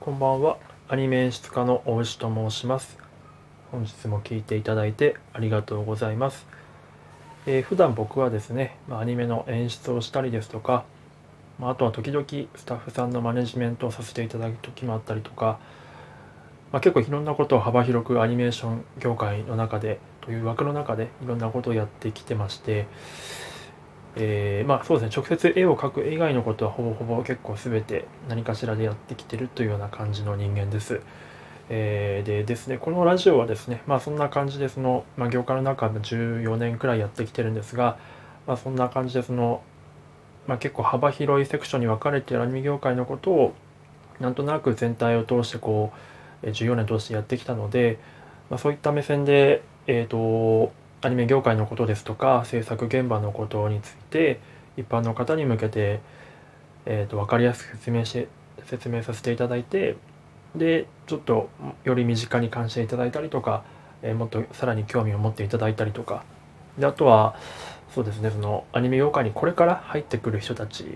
こんばんは。アニメ演出家の大牛と申します。本日も聞いていただいてありがとうございます。えー、普段僕はですね、ま、アニメの演出をしたりですとか、まあ、あとは時々スタッフさんのマネジメントをさせていただく時もあったりとか、まあ、結構いろんなことを幅広くアニメーション業界の中でという枠の中でいろんなことをやってきてまして、えー、まあそうですね直接絵を描く以外のことはほぼほぼ結構全て何かしらでやってきてるというような感じの人間です。えー、でですねこのラジオはですねまあそんな感じでその、まあ、業界の中で14年くらいやってきてるんですが、まあ、そんな感じでその、まあ、結構幅広いセクションに分かれているアニメ業界のことをなんとなく全体を通してこう14年通してやってきたので、まあ、そういった目線でえっ、ー、とアニメ業界のことですとか制作現場のことについて一般の方に向けて、えーと、分かりやすく説明し説明させていただいてでちょっとより身近に関心いただいたりとか、えー、もっとさらに興味を持っていただいたりとか。であとはそうですねそのアニメ業界にこれから入ってくる人たち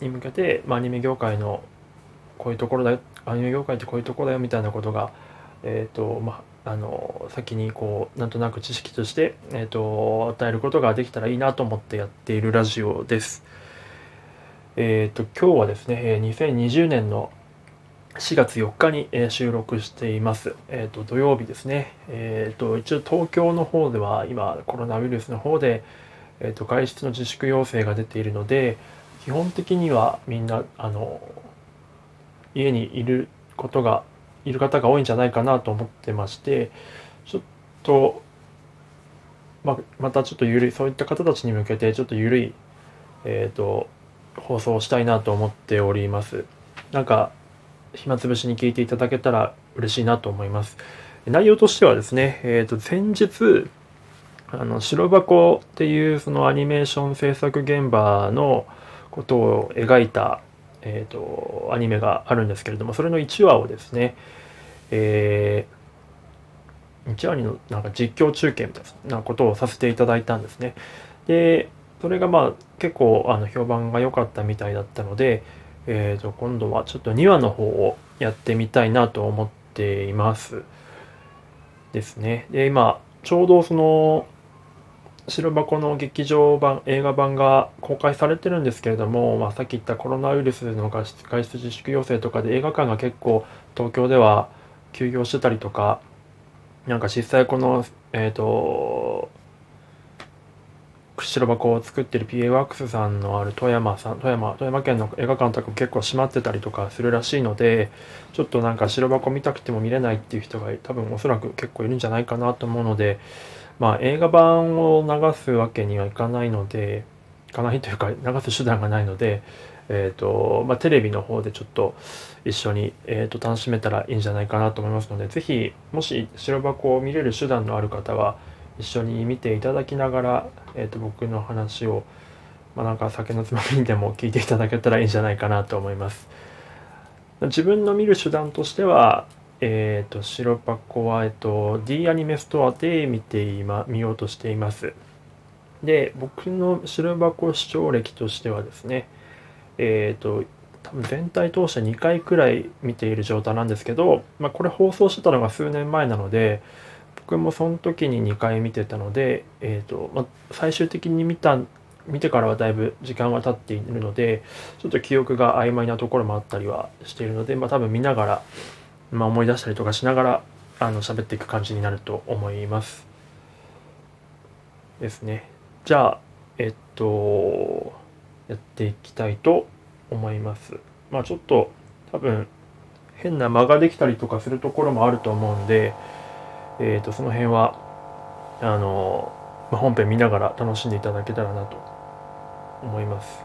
に向けて、まあ、アニメ業界のこういうところだよアニメ業界ってこういうところだよみたいなことが、えーとまあ、あの先にこうなんとなく知識として、えーと、与えることができたらいいなと思ってやっているラジオです。えっ、ー、と今日はですね2020年の4月4日に収録しています。えっ、ー、と土曜日ですね。えっ、ー、と一応東京の方では今コロナウイルスの方でえっ、と外出の自粛要請が出ているので基本的にはみんなあの家にいることがいる方が多いんじゃないかなと思ってましてちょっと、ままたちょっと緩いそういった方たちに向けてちょっと緩い、えーと、放送をしたいなと思っております。なんか暇つぶしに聞いていただけたら嬉しいなと思います。内容としてはですね、えーと、先日あの白箱っていうそのアニメーション制作現場のことを描いたえーと、アニメがあるんですけれどもそれの1話をですね、えー、1話にのなんか実況中継みたいなことをさせていただいたんですね。でそれがまあ結構あの評判が良かったみたいだったので、えー、と今度はちょっと2話の方をやってみたいなと思っています。ですね。で今ちょうどその白箱の劇場版映画版が公開されてるんですけれども、まあ、さっき言ったコロナウイルスの外出外出自粛要請とかで映画館が結構東京では休業してたりとかなんか実際このえっ、ー、と白箱を作ってる PA ワークスさんのある富山さん富山富山県の映画館とかも結構閉まってたりとかするらしいのでちょっとなんか白箱見たくても見れないっていう人が多分おそらく結構いるんじゃないかなと思うのでまあ映画版を流すわけにはいかないのでいかないというか流す手段がないので、えーとまあ、テレビの方でちょっと一緒に、えーと、楽しめたらいいんじゃないかなと思いますので是非もし白箱を見れる手段のある方は一緒に見ていただきながら、えーと、僕の話を、まあ、なんか酒のつまみにでも聞いていただけたらいいんじゃないかなと思います。自分の見る手段としてはえ、ー、と、白箱は、えっと、D アニメストアで見て今、見ようとしています。で、僕の白箱視聴歴としてはですね、えっ、ー、と、多分全体通して2回くらい見ている状態なんですけど、まあ、これ放送してたのが数年前なので、僕もその時に2回見てたので、えっ、ー、と、まあ、最終的に見た、見てからはだいぶ時間が経っているので、ちょっと記憶が曖昧なところもあったりはしているので、まあ、多分見ながら、まあ、思い出したりとかしながらあの喋っていく感じになると思います。ですね。じゃあ、えっと、やっていきたいと思います。まあちょっと多分変な間ができたりとかするところもあると思うんで、えっ、と、その辺は、あの、まあ、本編見ながら楽しんでいただけたらなと思います。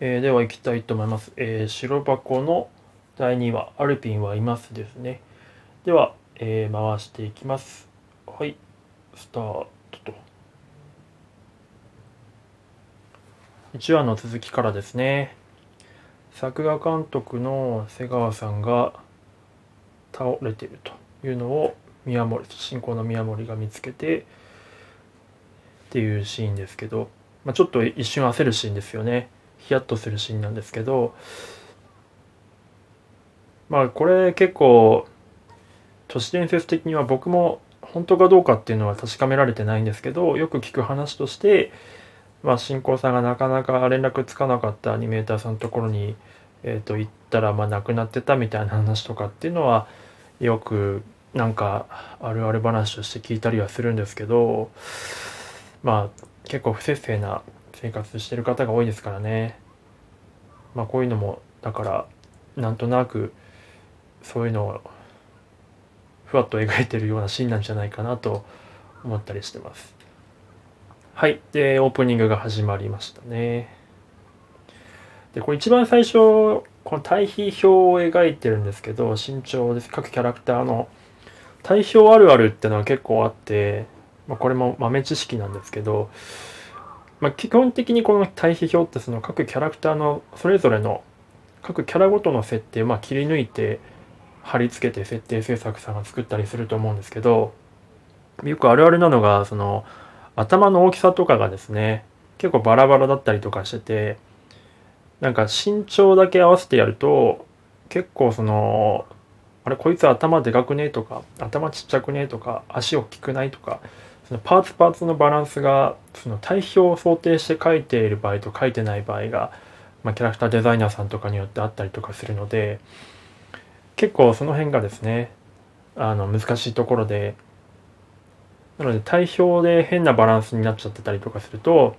えー、では行きたいと思います。えー、白箱の第2話、アルピンはいますですね。では、えー、回していきます。はい、スタートと。1話の続きからですね。作画監督の瀬川さんが倒れているというのを宮森、進行の宮森が見つけてっていうシーンですけど、まあ、ちょっと一瞬焦るシーンですよね。ヒヤッとするシーンなんですけどまあこれ結構都市伝説的には僕も本当かどうかっていうのは確かめられてないんですけどよく聞く話としてまあ新興さんがなかなか連絡つかなかったアニメーターさんのところに、えー、と行ったらまあ亡くなってたみたいな話とかっていうのはよくなんかあるある話として聞いたりはするんですけどまあ結構不摂生な生活してる方が多いですからねまあこういうのもだからなんとなくそういうのをふわっと描いてるようなシーンなんじゃないかなと思ったりしてます。はい。で、オープニングが始まりましたね。で、これ一番最初、この対比表を描いてるんですけど、身長です。各キャラクターの対比表あるあるってのは結構あって、まあ、これも豆知識なんですけど、まあ、基本的にこの対比表ってその各キャラクターのそれぞれの各キャラごとの設定をま切り抜いて貼り付けて設定制作さんが作ったりすると思うんですけどよくあるあるなのがその頭の大きさとかがですね結構バラバラだったりとかしててなんか身長だけ合わせてやると結構そのあれこいつ頭でかくねとか頭ちっちゃくねとか足大きくないとかそのパーツパーツのバランスがその対比を想定して書いている場合と書いてない場合が、まあ、キャラクターデザイナーさんとかによってあったりとかするので結構その辺がですねあの難しいところでなので対表で変なバランスになっちゃってたりとかすると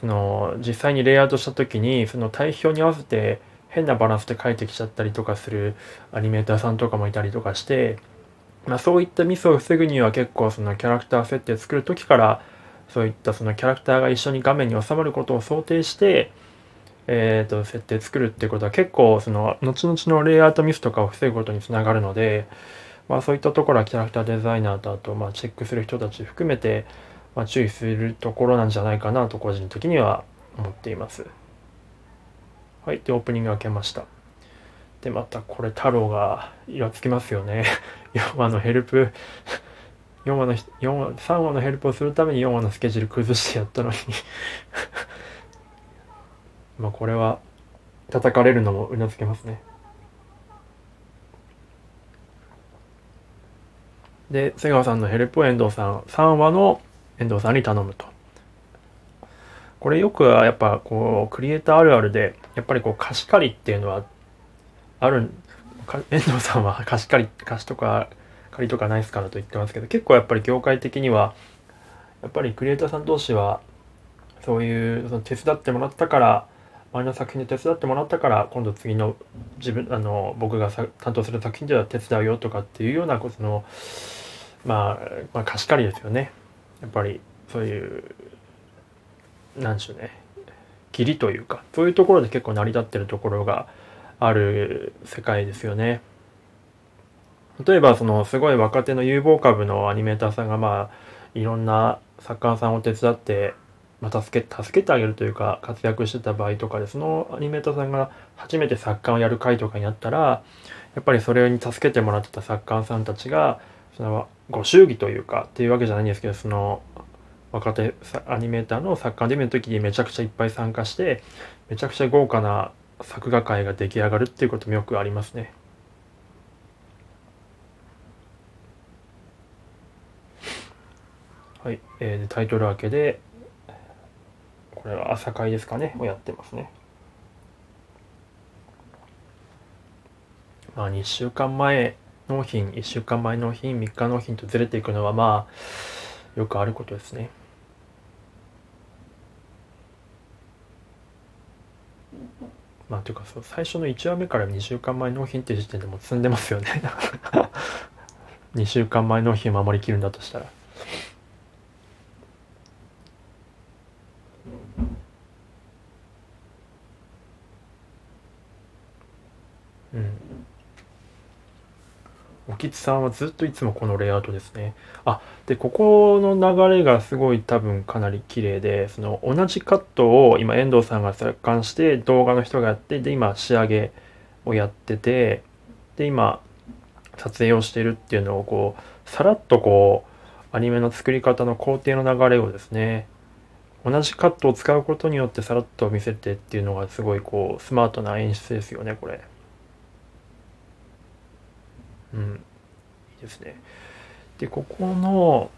その実際にレイアウトした時にその対表に合わせて変なバランスで書いてきちゃったりとかするアニメーターさんとかもいたりとかして、まあ、そういったミスを防ぐには結構そのキャラクター設定作る時からそういったそのキャラクターが一緒に画面に収まることを想定してえーと、設定作るってことは結構その後々のレイアウトミスとかを防ぐことにつながるので、まあ、そういったところはキャラクターデザイナーとあとまあチェックする人たち含めて、まあ、注意するところなんじゃないかなと個人的には思っています。はい。で、オープニング開けました。で、またこれ太郎がイラつきますよね。4話のヘルプ4話の4話3話のヘルプをするために4話のスケジュール崩してやったのに まあこれは叩かれるのもうなずけますね。で瀬川さんのヘルプを遠藤さん3話の遠藤さんに頼むと。これよくやっぱこうクリエイターあるあるでやっぱりこう貸し借りっていうのはある遠藤さんは 貸し借り貸しとか借りとかないですからと言ってますけど結構やっぱり業界的にはやっぱりクリエイターさん同士はそういうその手伝ってもらったから前の作品で手伝ってもらったから今度次の自分あの僕が担当する作品では手伝うよとかっていうようなことの、まあ、まあ貸し借りですよねやっぱりそういうなんでしょうね義理というかそういうところで結構成り立ってるところがある世界ですよね。例えばそのすごい若手の有望株のアニメーターさんがまあいろんな作家さんを手伝ってまあ、助け助けてあげるというか活躍してた場合とかでそのアニメーターさんが初めて作家をやる回とかになったらやっぱりそれに助けてもらってた作家さんたちがそのご祝儀というかっていうわけじゃないんですけどその若手アニメーターの作家デビューの時にめちゃくちゃいっぱい参加してめちゃくちゃ豪華な作画会が出来上がるっていうこともよくありますね。はい、えー、タイトル明けでこれは朝会ですかねをやってますねまあ2週間前納品1週間前納品3日納品とずれていくのはまあよくあることですね。まあというかそう最初の1話目から2週間前納品っていう時点でも積んでますよね。2週間前納品守りきるんだとしたら。お吉さんはずっといつもこのレイアウトですね。あ、で、ここの流れがすごい多分かなり綺麗で、その同じカットを今遠藤さんが作感して動画の人がやって、で、今仕上げをやってて、で、今撮影をしてるっていうのをこう、さらっとこう、アニメの作り方の工程の流れをですね、同じカットを使うことによってさらっと見せてっていうのがすごいこうスマートな演出ですよねこれうん。いいですね。でここの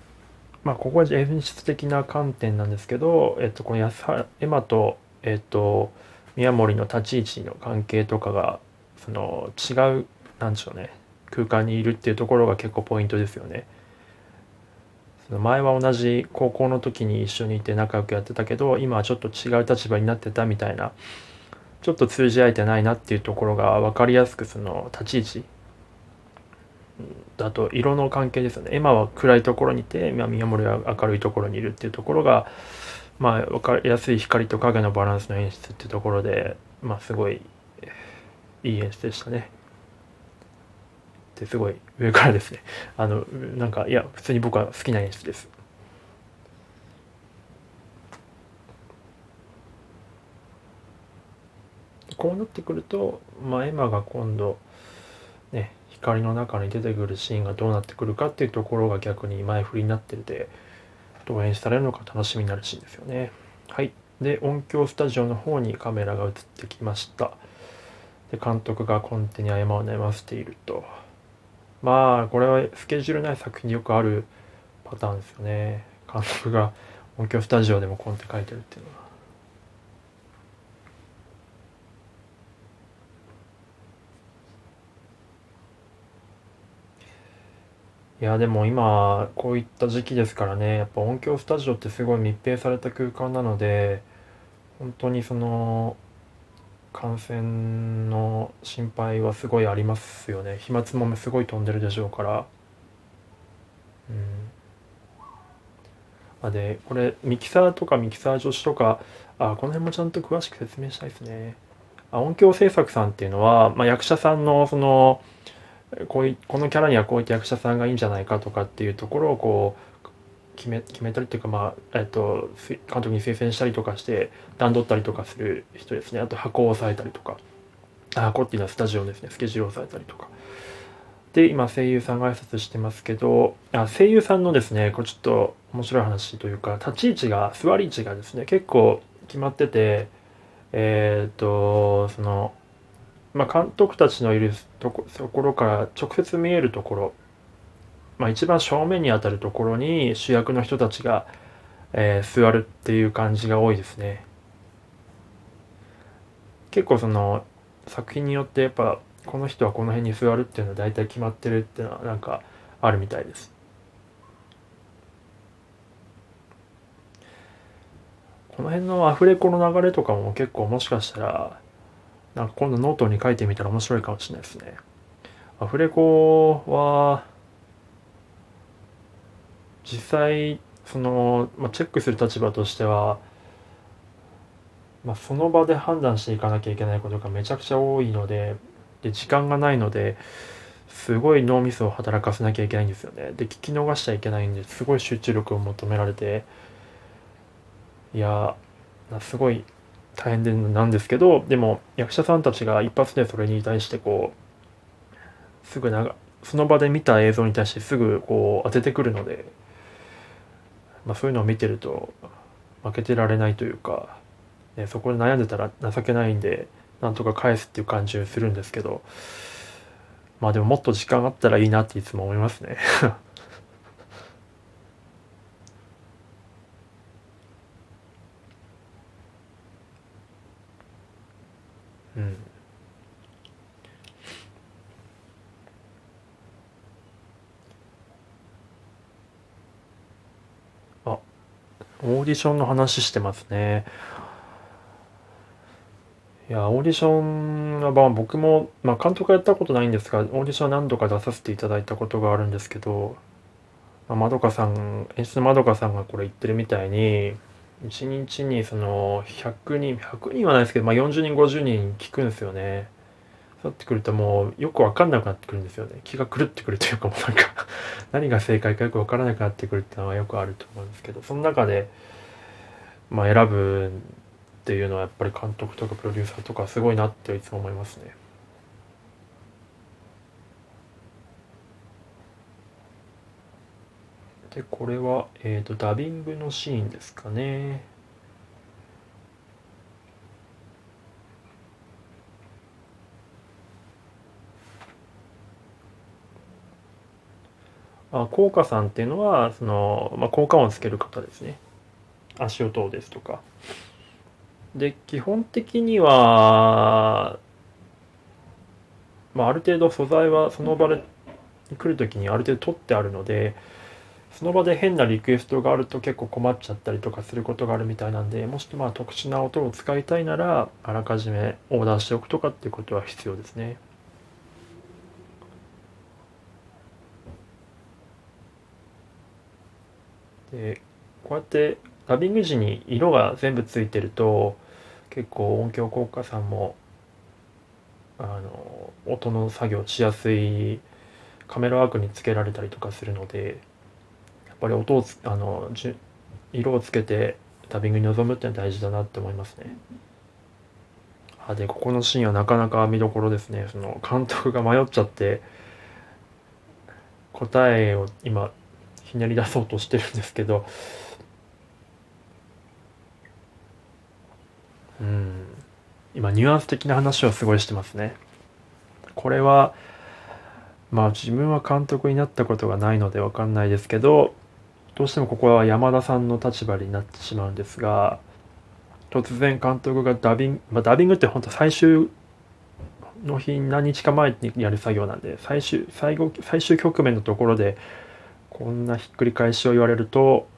まあここは演出的な観点なんですけどえっとこの安エマとえっと宮森の立ち位置の関係とかがその違うなんでしょうね。空間にいるっていうところが結構ポイントですよね。その前は同じ高校の時に一緒にいて仲良くやってたけど今はちょっと違う立場になってたみたいなちょっと通じ合えてないなっていうところが分かりやすくその立ち位置だと色の関係ですよね。エマは暗いところにいて、まあ、宮森は明るいところにいるっていうところがまあ分かりやすい光と影のバランスの演出っていうところでまあすごいいい演出でしたね。ってすごい上からですねあのなんかいや普通に僕は好きな演出ですこうなってくると、まあ、エマが今度ね光の中に出てくるシーンがどうなってくるかっていうところが逆に前振りになっててどう演出されるのか楽しみになるシーンですよね。はい。で音響スタジオの方にカメラが映ってきました。で監督がコンテに謝を悩ませていると。まあこれはスケジュールない作品によくあるパターンですよね。監督が音響スタジオでもコンテ書いてるっていうのは。いやでも今こういった時期ですからね。やっぱ音響スタジオってすごい密閉された空間なので本当にその感染の心配はすごいありますよね。飛沫もすごい飛んでるでしょうから。うん。あでこれミキサーとかミキサー助手とかあこの辺もちゃんと詳しく説明したいですね。あ音響制作さんっていうのは、まあ、役者さんのそのこういこのキャラにはこういった役者さんがいいんじゃないかとかっていうところをこう決め決めたりっていうか、まあえっと、監督に推薦したりとかして段取ったりとかする人ですね。あと箱を押さえたりとか。箱っていうのはスタジオですねスケジュールを押さえたりとか。で今声優さんが挨拶してますけどあ声優さんのですねこれちょっと面白い話というか立ち位置が座り位置がですね結構決まっててえっ、とそのまあ監督たちのいるとこところから直接見えるところまあ、一番正面にあたるところに主役の人たちが、えー、座るっていう感じが多いですね。結構その作品によってやっぱこの人はこの辺に座るっていうのは大体決まってるっていうのはなんかあるみたいです。この辺のアフレコの流れとかも結構もしかしたらなんか今度ノートに書いてみたら面白いかもしれないですね。アフレコは実際その、まあ、チェックする立場としては、まあ、その場で判断していかなきゃいけないことがめちゃくちゃ多いのでで時間がないのですごい脳みそを働かせなきゃいけないんですよねで聞き逃しちゃいけないんですごい集中力を求められていやすごい大変でなんですけどでも役者さんたちが一発でそれに対してこうすぐなその場で見た映像に対してすぐこう当ててくるのでまあ、そういうのを見てると負けてられないというか、ね、そこで悩んでたら情けないんでなんとか返すっていう感じをするんですけどまあでももっと時間あったらいいなっていつも思いますね。オーディションの話してますね。いや、オーディションは、まあ、僕も、まあ、監督はやったことないんですが、オーディション何度か出させていただいたことがあるんですけど、まあ、まどかさん、演出のまどかさんがこれ言ってるみたいに、1日にその100人、100人はないですけど、まあ、40人、50人聞くんですよね。そうなってくるともうよくわかんなくなってくるんですよね。気が狂ってくるというかもうなんか 何が正解かよくわからなくなってくるっていうのはよくあると思うんですけど、その中で、まあ選ぶっていうのはやっぱり監督とかプロデューサーとかすごいなっていつも思いますね。で、これは、えっ、ー、と、ダビングのシーンですかね。あ効果さんっていうのはその、まあ、効果音をつける方ですね足音ですとかで基本的には、まあ、ある程度素材はその場で来る時にある程度取ってあるのでその場で変なリクエストがあると結構困っちゃったりとかすることがあるみたいなんでもしまあ特殊な音を使いたいならあらかじめオーダーしておくとかっていうことは必要ですね。でこうやってダビング時に色が全部ついてると結構音響効果さんもあの音の作業しやすいカメラワークにつけられたりとかするのでやっぱり音をあの色をつけてダビングに臨むっていうのは大事だなって思いますね。あでここのシーンはなかなか見どころですねその監督が迷っちゃって答えを今ひねり出そうとしてるんですけど。うん。今ニュアンス的な話をすごいしてますね。これはまあ自分は監督になったことがないので分かんないですけどどうしてもここは山田さんの立場になってしまうんですが突然監督がダビング、まあ、ダビングって本当最終の日何日か前にやる作業なんで最終最後最終局面のところでこんなひっくり返しを言われると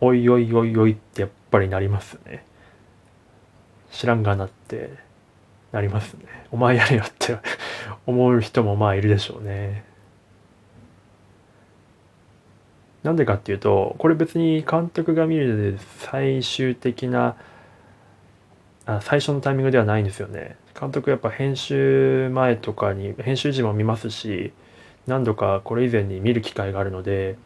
おいおいおいおいってやっぱりなりますね。知らんがなってなりますね。お前やれよって 思う人もまあいるでしょうね。なんでかっていうとこれ別に監督が見るで最終的なあ最初のタイミングではないんですよね。監督やっぱ編集前とかに編集時も見ますし何度かこれ以前に見る機会があるので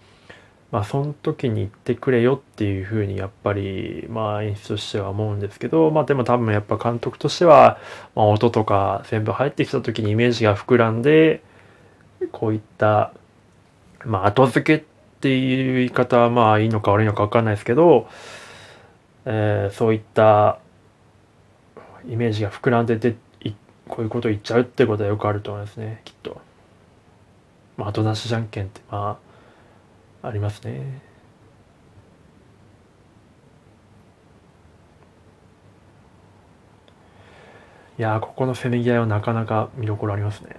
まあその時に言ってくれよっていうふうにやっぱりまあ演出としては思うんですけどまあでも多分やっぱ監督としては、まあ、音とか全部入ってきた時にイメージが膨らんでこういったまあ後付けっていう言い方はまあいいのか悪いのか分かんないですけど、えー、そういったイメージが膨らんででこういうことを言っちゃうってことはよくあると思いますねきっと。まあ、後出しじゃんけんってまあありますね。いやここのせめぎ合いはなかなか見どころありますね。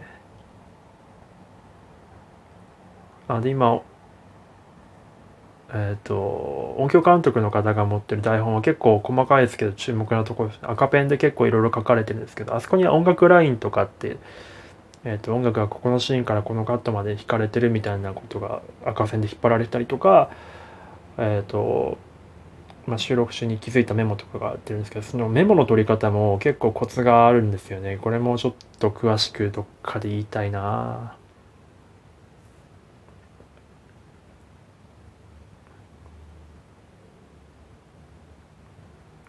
あで今えっ、ー、と音響監督の方が持ってる台本は結構細かいですけど注目なところですね赤ペンで結構いろいろ書かれてるんですけどあそこには音楽ラインとかってえーと、音楽がここのシーンからこのカットまで弾かれてるみたいなことが赤線で引っ張られたりとか、えーとまあ、収録中に気づいたメモとかがあってるんですけどそのメモの取り方も結構コツがあるんですよね。これもちょっと詳しくどっかで言いたいな。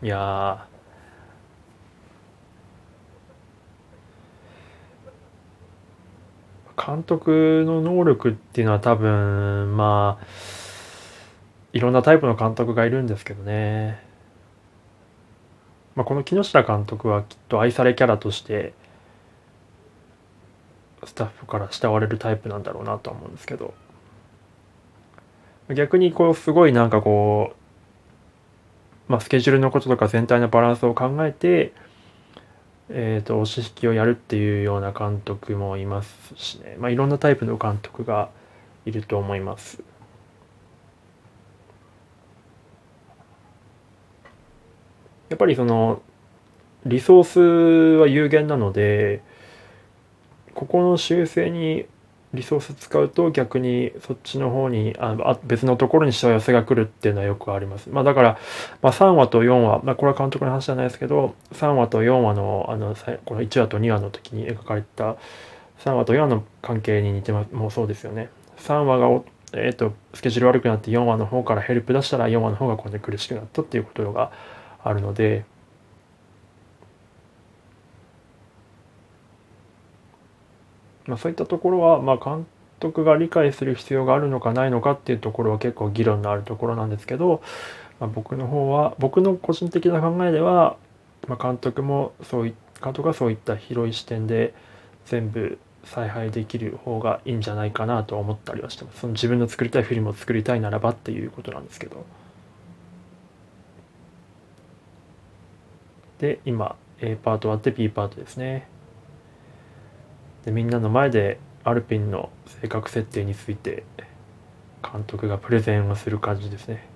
いや監督の能力っていうのは多分まあいろんなタイプの監督がいるんですけどね、まあ、この木下監督はきっと愛されキャラとしてスタッフから慕われるタイプなんだろうなと思うんですけど。逆にこうすごいなんかこう、まあ、スケジュールのこととか全体のバランスを考えてえーと、押し引きをやるっていうような監督もいますしね、まあ、いろんなタイプの監督がいると思います。やっぱりそのリソースは有限なのでここの修正にリソース使うと逆にそっちの方にあ別のところにしわ寄せが来るっていうのはよくあります。まあだから、まあ、3話と4話、まあこれは監督の話じゃないですけど3話と4話のあのこの1話と2話の時に描かれた3話と4話の関係に似てますもうそうですよね。3話がえーと、スケジュール悪くなって4話の方からヘルプ出したら4話の方がこれで苦しくなったっていうことがあるのでまあ、そういったところは、まあ、監督が理解する必要があるのかないのかっていうところは結構議論のあるところなんですけど、まあ、僕の方は僕の個人的な考えでは、まあ、監督もそうい監督はそういった広い視点で全部采配できる方がいいんじゃないかなと思ったりはしてます。その自分の作りたいフィルムを作りたいならばっていうことなんですけど。で今 A パート終わって B パートですね。でみんなの前でアルピンの性格設定について監督がプレゼンをする感じですね。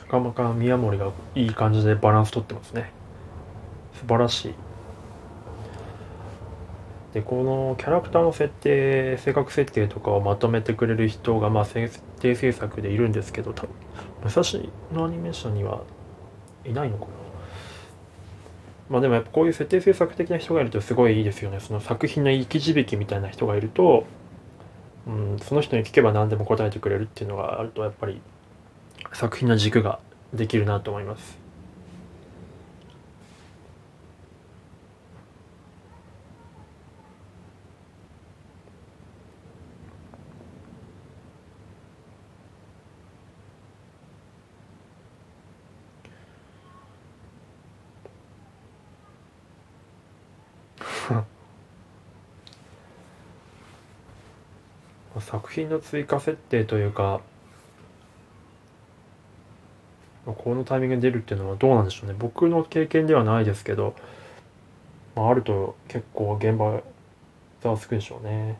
なかなか宮森がいい感じでバランス取ってますね。素晴らしい。でこのキャラクターの設定性格設定とかをまとめてくれる人がまあ設定制作でいるんですけど多分武蔵のアニメーションにはいないのかな。まあでもやっぱこういう設定制作的な人がいるとすごいいいですよね。その作品の生き字引みたいな人がいると、うん、その人に聞けば何でも答えてくれるっていうのがあるとやっぱり作品の軸ができるなと思います作品の追加設定というかこのタイミングで出るっていうのはどうなんでしょうね。僕の経験ではないですけど、まあ、あると結構現場ざわつくでしょうね。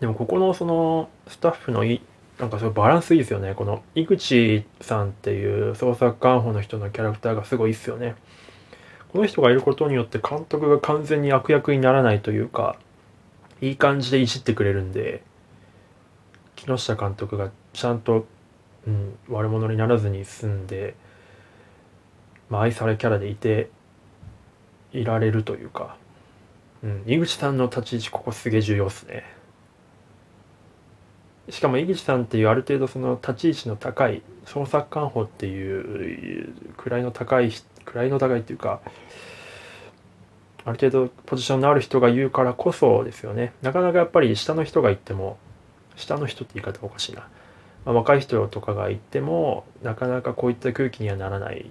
でもここのそのスタッフのいなんかそのバランスいいですよね。この井口さんっていう創作監補の人のキャラクターがすごいいいですよね。この人がいることによって監督が完全に悪役にならないというかいい感じでいじってくれるんで木下監督がちゃんと、うん、悪者にならずに済んで、まあ、愛されキャラでいていられるというか、うん、井口さんの立ち位置ここすげえ重要っすね。しかも井口さんっていうある程度その立ち位置の高い創作官補っていう位の高い位の高いっていうかある程度ポジションのある人が言うからこそですよね。なかなかやっぱり下の人が言っても下の人って言い方おかしいな、まあ、若い人とかが言ってもなかなかこういった空気にはならない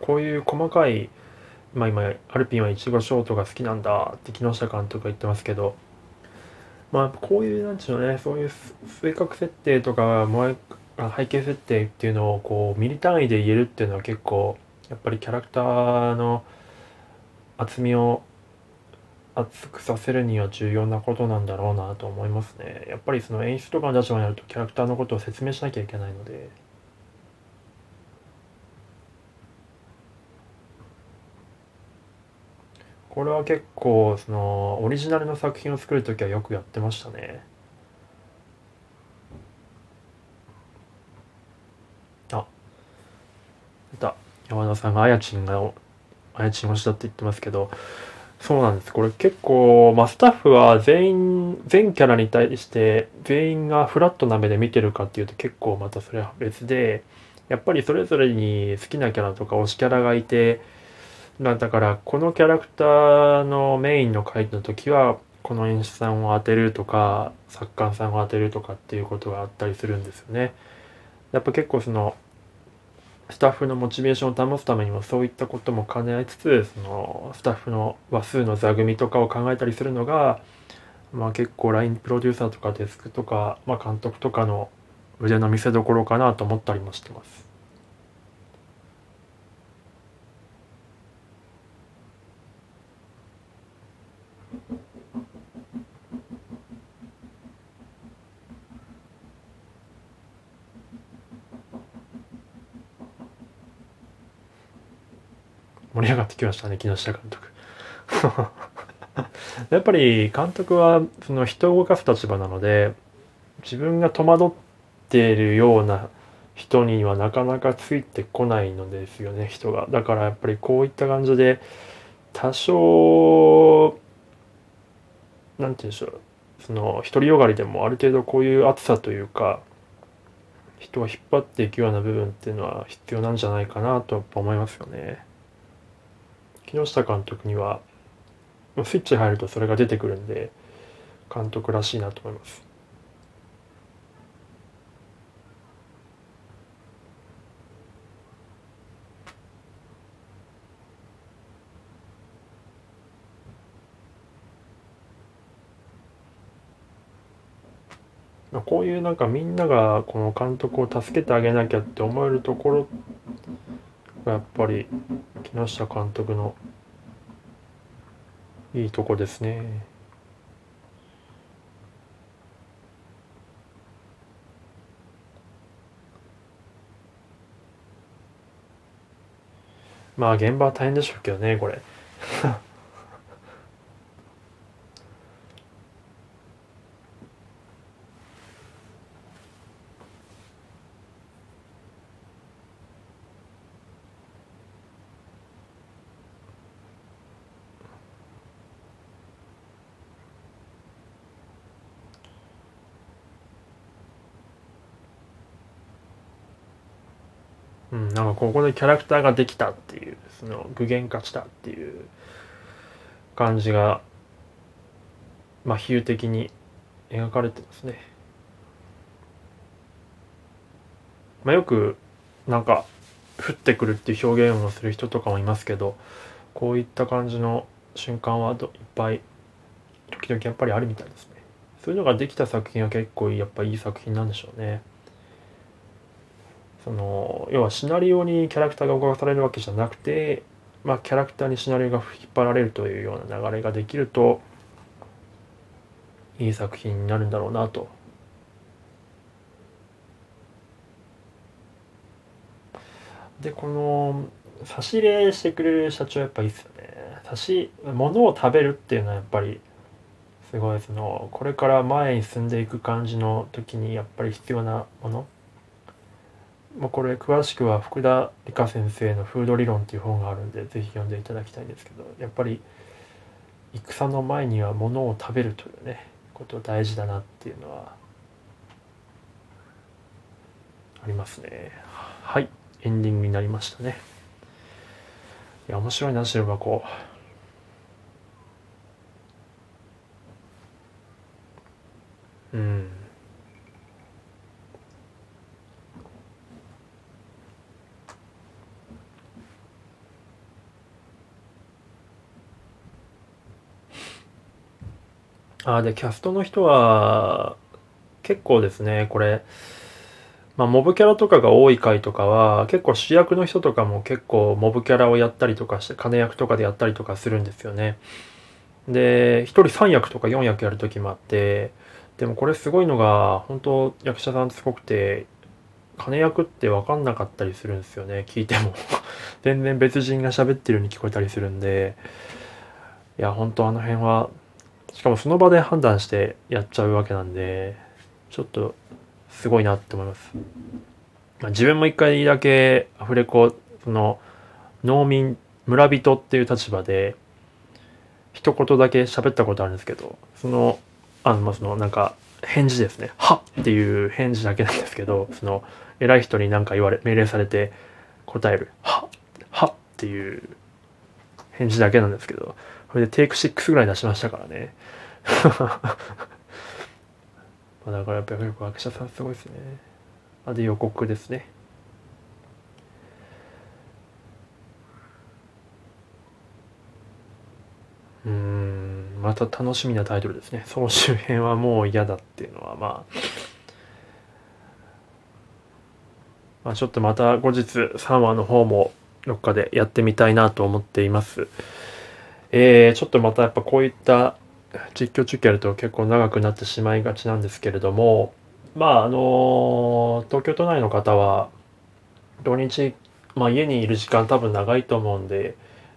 こういう細かい、まあ、今アルピンはイチゴショートが好きなんだって木下監督が言ってますけど。まあこういうなんでうのねそういう性格設定とか背景設定っていうのをこうミリ単位で言えるっていうのは結構やっぱりキャラクターの厚みを厚くさせるには重要なことなんだろうなと思いますね。やっぱりその演出とかの立場になるとキャラクターのことを説明しなきゃいけないので。これは結構そのオリジナルの作品を作る時はよくやってましたね。あ出た。山田さんがあやちんがあやちん推しだって言ってますけどそうなんです。これ結構、まあ、スタッフは全員全キャラに対して全員がフラットな目で見てるかっていうと結構またそれは別でやっぱりそれぞれに好きなキャラとか推しキャラがいてだからこのキャラクターのメインの回の時はこの演出さんを当てるとか作家さんを当てるとかっていうことがあったりするんですよね。やっぱ結構そのスタッフのモチベーションを保つためにもそういったことも兼ね合いつつそのスタッフの話数の座組とかを考えたりするのが、まあ、結構 LINE プロデューサーとかデスクとか、まあ、監督とかの腕の見せ所かなと思ったりもしてます。盛り上がってきましたね木下監督 やっぱり監督はその人を動かす立場なので自分が戸惑っているような人にはなかなかついてこないのですよね人がだからやっぱりこういった感じで多少なんて言うんでしょうその独りよがりでもある程度こういう熱さというか人を引っ張っていくような部分っていうのは必要なんじゃないかなとやっぱ思いますよね。木下監督にはスイッチ入るとそれが出てくるんで監督らしいなと思います。こういうなんかみんながこの監督を助けてあげなきゃって思えるところがやっぱり木下監督のいいとこですね。まあ現場は大変でしょうけどねこれうん、なんかここでキャラクターができたっていうその具現化したっていう感じがまあ比喩的に描かれてますね。まあ、よくなんか降ってくるっていう表現をする人とかもいますけどこういった感じの瞬間はいっぱい時々やっぱりあるみたいですね。そういうのができた作品は結構やっぱいい作品なんでしょうね。その要はシナリオにキャラクターが動かされるわけじゃなくて、まあ、キャラクターにシナリオが引っ張られるというような流れができるといい作品になるんだろうなと。でこの差し入れしてくれる社長やっぱいいっすよね。差し物を食べるっていうのはやっぱりすごいそのこれから前に進んでいく感じの時にやっぱり必要なものまあ、これ詳しくは福田理香先生の「フード理論」っていう本があるんで是非読んでいただきたいんですけどやっぱり戦の前には物を食べるというねこと大事だなっていうのはありますね。はいエンディングになりましたね。いや面白いな白箱うん。あでキャストの人は結構ですねこれ。まあ、モブキャラとかが多い回とかは結構主役の人とかも結構モブキャラをやったりとかして金役とかでやったりとかするんですよね。で1人3役とか4役やる時もあってでもこれすごいのが本当役者さんすごくて金役って分かんなかったりするんですよね聞いても。全然別人が喋ってるように聞こえたりするんで。いや本当あの辺はしかもその場で判断してやっちゃうわけなんで、ちょっとすごいなって思います。まあ、自分も一回だけアフレコ、その農民、村人っていう立場で、一言だけ喋ったことあるんですけど、その、あの、まあ、そのなんか返事ですね。はっていう返事だけなんですけど、その偉い人に何か言われ、命令されて答える。ははっていう返事だけなんですけど、これでテイク6ぐらい出しましたからね。まあだからやっぱり役者さんすごいですね。あで予告ですね。うん、また楽しみなタイトルですね。総集編はもう嫌だっていうのはまあ、まあちょっとまた後日3話の方もどっかでやってみたいなと思っています。えー、ちょっとまたやっぱこういった実況中継やると結構長くなってしまいがちなんですけれどもまああの東京都内の方は土日、まあ、家にいる時間多分長いと思うんで、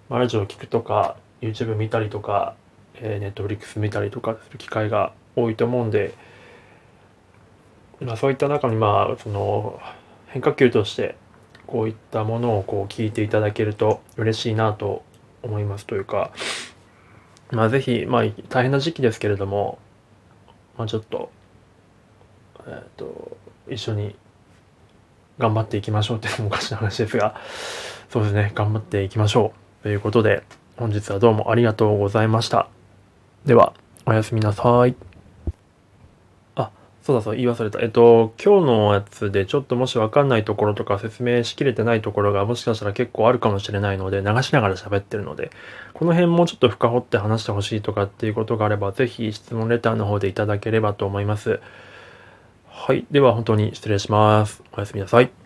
まあ、ラジオを聞くとか YouTube 見たりとか、えー、Netflix 見たりとかする機会が多いと思うんで、まあ、そういった中にまあその変化球としてこういったものをこう聞いていただけると嬉しいなと思いますというか、まあぜひ、まあ大変な時期ですけれども、まあちょっと、えっ、ー、と、一緒に頑張っていきましょうっていうのもおかしな話ですが、そうですね、頑張っていきましょう。ということで、本日はどうもありがとうございました。では、おやすみなさい。そうだそう、言い忘れた。えっと、今日のやつでちょっともしわかんないところとか説明しきれてないところがもしかしたら結構あるかもしれないので、流しながら喋ってるので、この辺もちょっと深掘って話してほしいとかっていうことがあれば、ぜひ質問レターの方でいただければと思います。はい。では本当に失礼します。おやすみなさい。